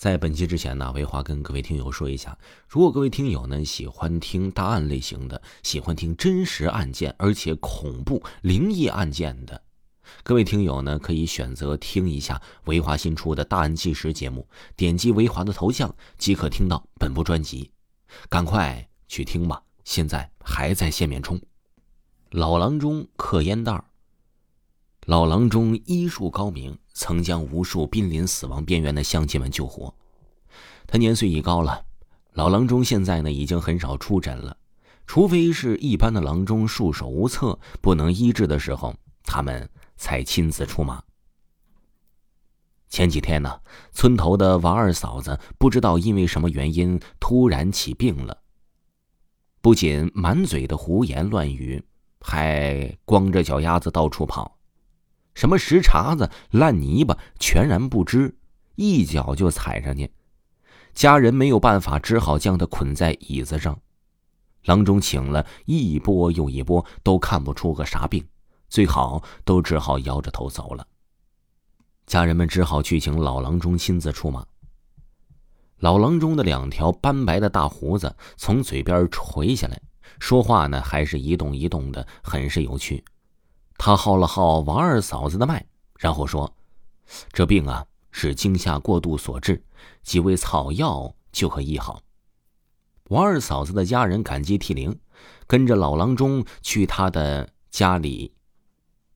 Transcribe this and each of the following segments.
在本期之前呢，维华跟各位听友说一下，如果各位听友呢喜欢听大案类型的，喜欢听真实案件，而且恐怖灵异案件的，各位听友呢可以选择听一下维华新出的大案纪实节目，点击维华的头像即可听到本部专辑，赶快去听吧！现在还在限免中。老郎中嗑烟袋儿。老郎中医术高明，曾将无数濒临死亡边缘的乡亲们救活。他年岁已高了，老郎中现在呢已经很少出诊了，除非是一般的郎中束手无策、不能医治的时候，他们才亲自出马。前几天呢，村头的王二嫂子不知道因为什么原因突然起病了，不仅满嘴的胡言乱语，还光着脚丫子到处跑。什么石碴子、烂泥巴，全然不知，一脚就踩上去。家人没有办法，只好将他捆在椅子上。郎中请了一波又一波，都看不出个啥病，最好都只好摇着头走了。家人们只好去请老郎中亲自出马。老郎中的两条斑白的大胡子从嘴边垂下来，说话呢还是一动一动的，很是有趣。他号了号王二嫂子的脉，然后说：“这病啊是惊吓过度所致，几味草药就可医好。”王二嫂子的家人感激涕零，跟着老郎中去他的家里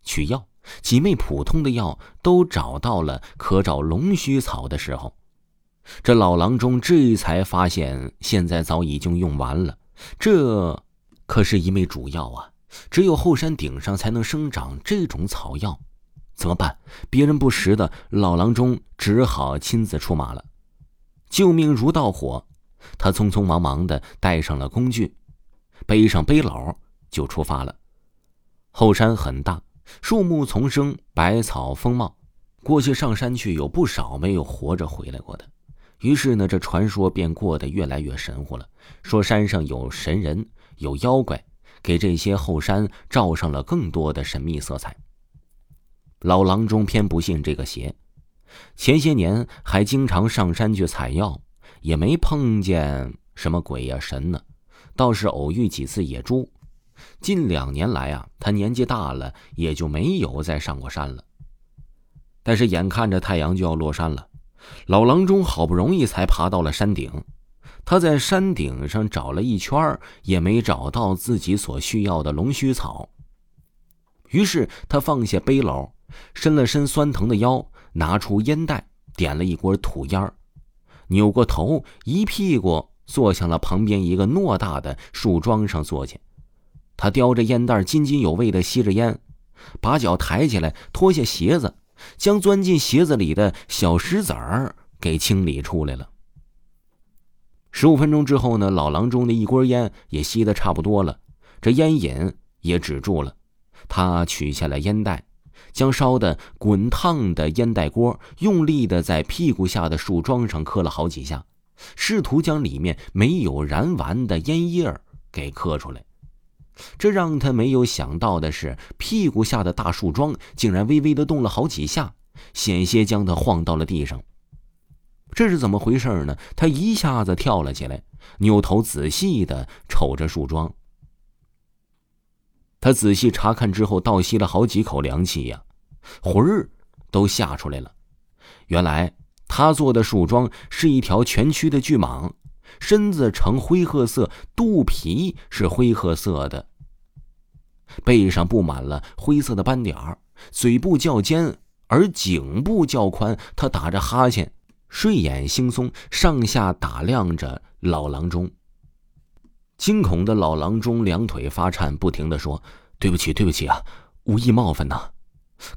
取药。几味普通的药都找到了，可找龙须草的时候，这老郎中这才发现现在早已经用完了。这可是一味主药啊！只有后山顶上才能生长这种草药，怎么办？别人不识的，老郎中只好亲自出马了。救命如盗火，他匆匆忙忙的带上了工具，背上背篓就出发了。后山很大，树木丛生，百草丰茂。过去上山去，有不少没有活着回来过的。于是呢，这传说便过得越来越神乎了。说山上有神人，有妖怪。给这些后山罩上了更多的神秘色彩。老郎中偏不信这个邪，前些年还经常上山去采药，也没碰见什么鬼呀神呢，倒是偶遇几次野猪。近两年来啊，他年纪大了，也就没有再上过山了。但是眼看着太阳就要落山了，老郎中好不容易才爬到了山顶。他在山顶上找了一圈也没找到自己所需要的龙须草。于是他放下背篓，伸了伸酸疼的腰，拿出烟袋，点了一锅土烟儿扭过头，一屁股坐向了旁边一个偌大的树桩上坐下。他叼着烟袋，津津有味地吸着烟，把脚抬起来，脱下鞋子，将钻进鞋子里的小石子儿给清理出来了。十五分钟之后呢，老郎中的一锅烟也吸得差不多了，这烟瘾也止住了。他取下了烟袋，将烧的滚烫的烟袋锅用力的在屁股下的树桩上磕了好几下，试图将里面没有燃完的烟叶儿给磕出来。这让他没有想到的是，屁股下的大树桩竟然微微的动了好几下，险些将他晃到了地上。这是怎么回事呢？他一下子跳了起来，扭头仔细的瞅着树桩。他仔细查看之后，倒吸了好几口凉气呀，魂儿都吓出来了。原来他做的树桩是一条蜷曲的巨蟒，身子呈灰褐色，肚皮是灰褐色的，背上布满了灰色的斑点儿，嘴部较尖，而颈部较宽。他打着哈欠。睡眼惺忪，上下打量着老郎中。惊恐的老郎中两腿发颤，不停的说：“对不起，对不起啊，无意冒犯呐。”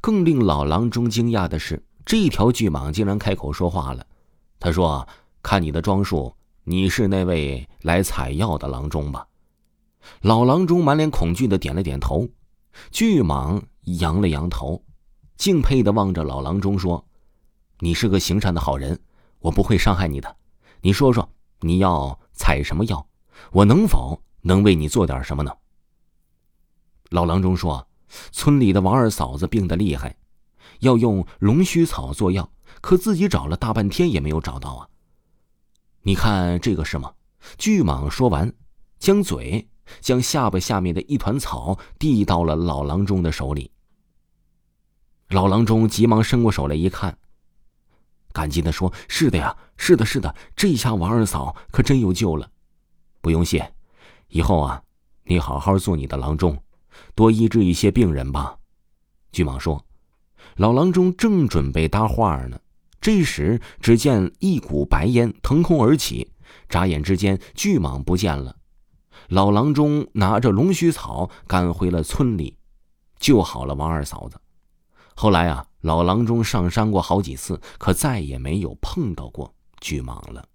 更令老郎中惊讶的是，这条巨蟒竟然开口说话了。他说：“看你的装束，你是那位来采药的郎中吧？”老郎中满脸恐惧的点了点头。巨蟒扬了扬头，敬佩的望着老郎中说：“你是个行善的好人。”我不会伤害你的，你说说你要采什么药，我能否能为你做点什么呢？老郎中说：“村里的王二嫂子病得厉害，要用龙须草做药，可自己找了大半天也没有找到啊。你看这个是吗？”巨蟒说完，将嘴将下巴下面的一团草递到了老郎中的手里。老郎中急忙伸过手来一看，感激的说：“是的呀，是的，是的，这下王二嫂可真有救了。不用谢，以后啊，你好好做你的郎中，多医治一些病人吧。”巨蟒说：“老郎中正准备搭话呢，这时只见一股白烟腾空而起，眨眼之间，巨蟒不见了。老郎中拿着龙须草赶回了村里，救好了王二嫂子。”后来啊，老郎中上山过好几次，可再也没有碰到过巨蟒了。